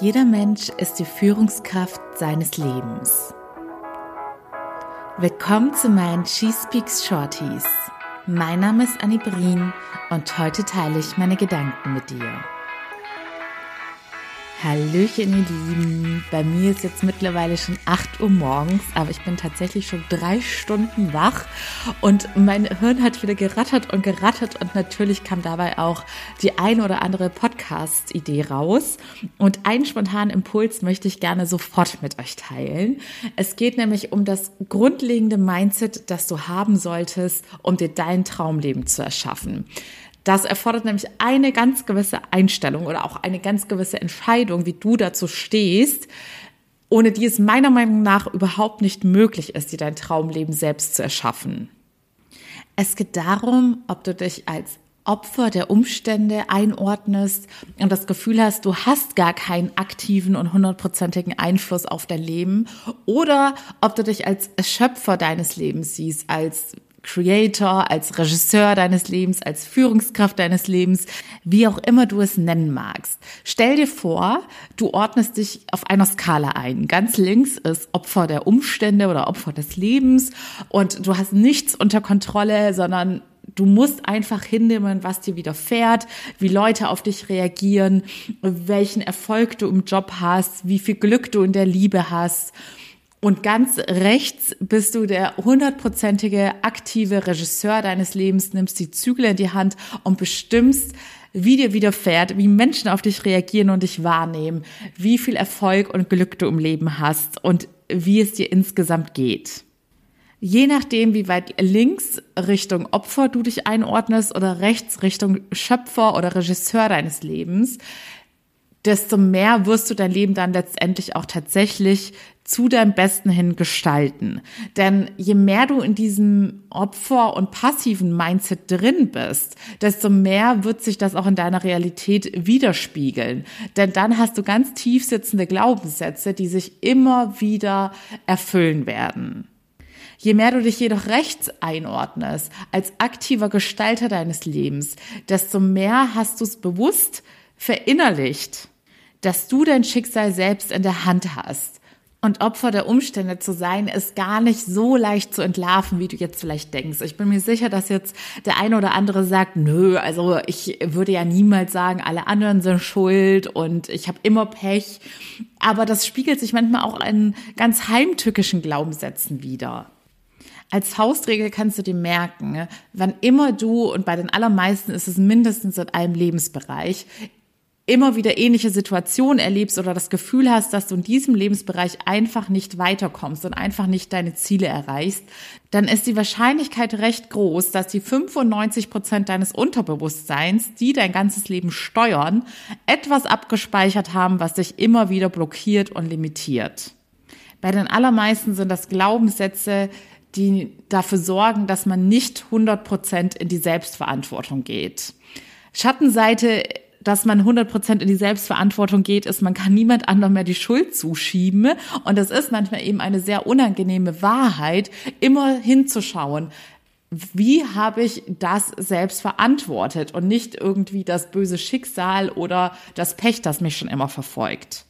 Jeder Mensch ist die Führungskraft seines Lebens. Willkommen zu meinen She Speaks Shorties. Mein Name ist Annie Brien und heute teile ich meine Gedanken mit dir. Hallöchen, ihr Lieben. Bei mir ist jetzt mittlerweile schon 8 Uhr morgens, aber ich bin tatsächlich schon drei Stunden wach und mein Hirn hat wieder gerattert und gerattert und natürlich kam dabei auch die ein oder andere Podcast-Idee raus. Und einen spontanen Impuls möchte ich gerne sofort mit euch teilen. Es geht nämlich um das grundlegende Mindset, das du haben solltest, um dir dein Traumleben zu erschaffen. Das erfordert nämlich eine ganz gewisse Einstellung oder auch eine ganz gewisse Entscheidung, wie du dazu stehst, ohne die es meiner Meinung nach überhaupt nicht möglich ist, dir dein Traumleben selbst zu erschaffen. Es geht darum, ob du dich als Opfer der Umstände einordnest und das Gefühl hast, du hast gar keinen aktiven und hundertprozentigen Einfluss auf dein Leben oder ob du dich als Schöpfer deines Lebens siehst, als Creator, als Regisseur deines Lebens, als Führungskraft deines Lebens, wie auch immer du es nennen magst. Stell dir vor, du ordnest dich auf einer Skala ein. Ganz links ist Opfer der Umstände oder Opfer des Lebens und du hast nichts unter Kontrolle, sondern Du musst einfach hinnehmen, was dir widerfährt, wie Leute auf dich reagieren, welchen Erfolg du im Job hast, wie viel Glück du in der Liebe hast. Und ganz rechts bist du der hundertprozentige aktive Regisseur deines Lebens, nimmst die Zügel in die Hand und bestimmst, wie dir widerfährt, wie Menschen auf dich reagieren und dich wahrnehmen, wie viel Erfolg und Glück du im Leben hast und wie es dir insgesamt geht. Je nachdem, wie weit links Richtung Opfer du dich einordnest oder rechts Richtung Schöpfer oder Regisseur deines Lebens, desto mehr wirst du dein Leben dann letztendlich auch tatsächlich zu deinem Besten hin gestalten. Denn je mehr du in diesem Opfer- und passiven Mindset drin bist, desto mehr wird sich das auch in deiner Realität widerspiegeln. Denn dann hast du ganz tief sitzende Glaubenssätze, die sich immer wieder erfüllen werden. Je mehr du dich jedoch rechts einordnest, als aktiver Gestalter deines Lebens, desto mehr hast du es bewusst verinnerlicht, dass du dein Schicksal selbst in der Hand hast und Opfer der Umstände zu sein, ist gar nicht so leicht zu entlarven, wie du jetzt vielleicht denkst. Ich bin mir sicher, dass jetzt der eine oder andere sagt, nö, also ich würde ja niemals sagen, alle anderen sind schuld und ich habe immer Pech. Aber das spiegelt sich manchmal auch in ganz heimtückischen Glaubenssätzen wider. Als Faustregel kannst du dir merken, wann immer du, und bei den allermeisten ist es mindestens in einem Lebensbereich, immer wieder ähnliche Situationen erlebst oder das Gefühl hast, dass du in diesem Lebensbereich einfach nicht weiterkommst und einfach nicht deine Ziele erreichst, dann ist die Wahrscheinlichkeit recht groß, dass die 95 Prozent deines Unterbewusstseins, die dein ganzes Leben steuern, etwas abgespeichert haben, was dich immer wieder blockiert und limitiert. Bei den allermeisten sind das Glaubenssätze, die dafür sorgen, dass man nicht 100 Prozent in die Selbstverantwortung geht. Schattenseite dass man 100% in die Selbstverantwortung geht, ist, man kann niemand anderem mehr die Schuld zuschieben. Und das ist manchmal eben eine sehr unangenehme Wahrheit, immer hinzuschauen. Wie habe ich das selbst verantwortet und nicht irgendwie das böse Schicksal oder das Pech, das mich schon immer verfolgt?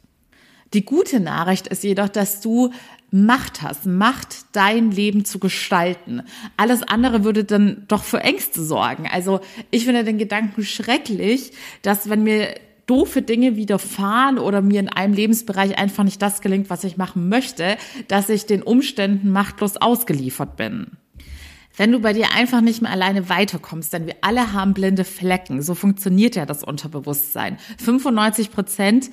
Die gute Nachricht ist jedoch, dass du Macht hast, Macht, dein Leben zu gestalten. Alles andere würde dann doch für Ängste sorgen. Also ich finde den Gedanken schrecklich, dass wenn mir doofe Dinge widerfahren oder mir in einem Lebensbereich einfach nicht das gelingt, was ich machen möchte, dass ich den Umständen machtlos ausgeliefert bin. Wenn du bei dir einfach nicht mehr alleine weiterkommst, denn wir alle haben blinde Flecken, so funktioniert ja das Unterbewusstsein. 95 Prozent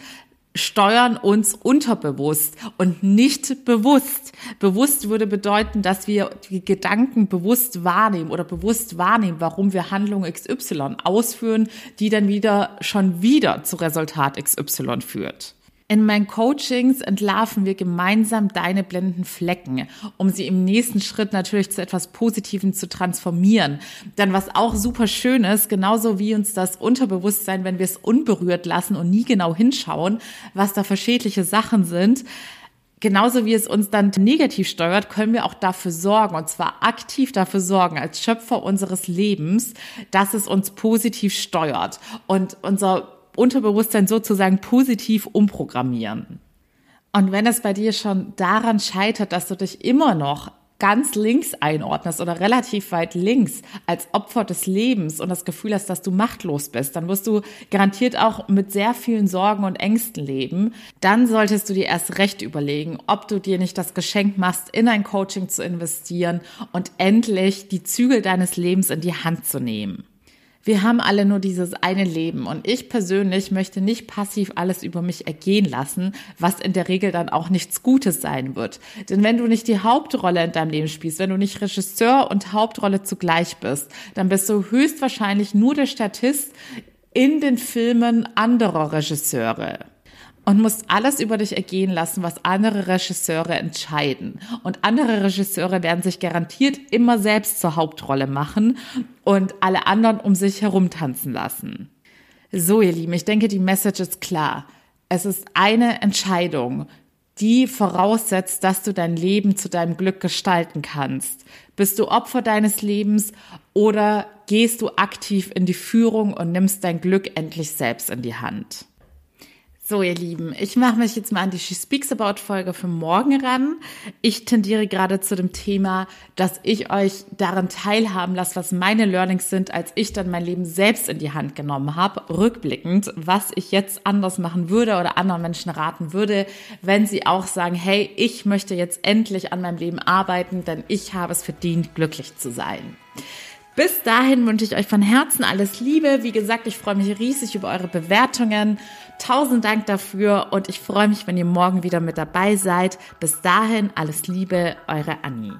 steuern uns unterbewusst und nicht bewusst. Bewusst würde bedeuten, dass wir die Gedanken bewusst wahrnehmen oder bewusst wahrnehmen, warum wir Handlung XY ausführen, die dann wieder schon wieder zu Resultat XY führt. In meinen Coachings entlarven wir gemeinsam deine blinden Flecken, um sie im nächsten Schritt natürlich zu etwas Positivem zu transformieren. Dann was auch super schön ist, genauso wie uns das Unterbewusstsein, wenn wir es unberührt lassen und nie genau hinschauen, was da für schädliche Sachen sind, genauso wie es uns dann negativ steuert, können wir auch dafür sorgen, und zwar aktiv dafür sorgen, als Schöpfer unseres Lebens, dass es uns positiv steuert. Und unser Unterbewusstsein sozusagen positiv umprogrammieren. Und wenn es bei dir schon daran scheitert, dass du dich immer noch ganz links einordnest oder relativ weit links als Opfer des Lebens und das Gefühl hast, dass du machtlos bist, dann wirst du garantiert auch mit sehr vielen Sorgen und Ängsten leben. Dann solltest du dir erst recht überlegen, ob du dir nicht das Geschenk machst, in ein Coaching zu investieren und endlich die Zügel deines Lebens in die Hand zu nehmen. Wir haben alle nur dieses eine Leben und ich persönlich möchte nicht passiv alles über mich ergehen lassen, was in der Regel dann auch nichts Gutes sein wird. Denn wenn du nicht die Hauptrolle in deinem Leben spielst, wenn du nicht Regisseur und Hauptrolle zugleich bist, dann bist du höchstwahrscheinlich nur der Statist in den Filmen anderer Regisseure und musst alles über dich ergehen lassen, was andere Regisseure entscheiden. Und andere Regisseure werden sich garantiert immer selbst zur Hauptrolle machen und alle anderen um sich herum tanzen lassen. So, ihr Lieben, ich denke, die Message ist klar. Es ist eine Entscheidung, die voraussetzt, dass du dein Leben zu deinem Glück gestalten kannst. Bist du Opfer deines Lebens oder gehst du aktiv in die Führung und nimmst dein Glück endlich selbst in die Hand? So, ihr Lieben, ich mache mich jetzt mal an die She Speaks About Folge für morgen ran. Ich tendiere gerade zu dem Thema, dass ich euch daran teilhaben lasse, was meine Learnings sind, als ich dann mein Leben selbst in die Hand genommen habe, rückblickend, was ich jetzt anders machen würde oder anderen Menschen raten würde, wenn sie auch sagen, hey, ich möchte jetzt endlich an meinem Leben arbeiten, denn ich habe es verdient, glücklich zu sein. Bis dahin wünsche ich euch von Herzen alles Liebe. Wie gesagt, ich freue mich riesig über eure Bewertungen. Tausend Dank dafür und ich freue mich, wenn ihr morgen wieder mit dabei seid. Bis dahin alles Liebe, eure Annie.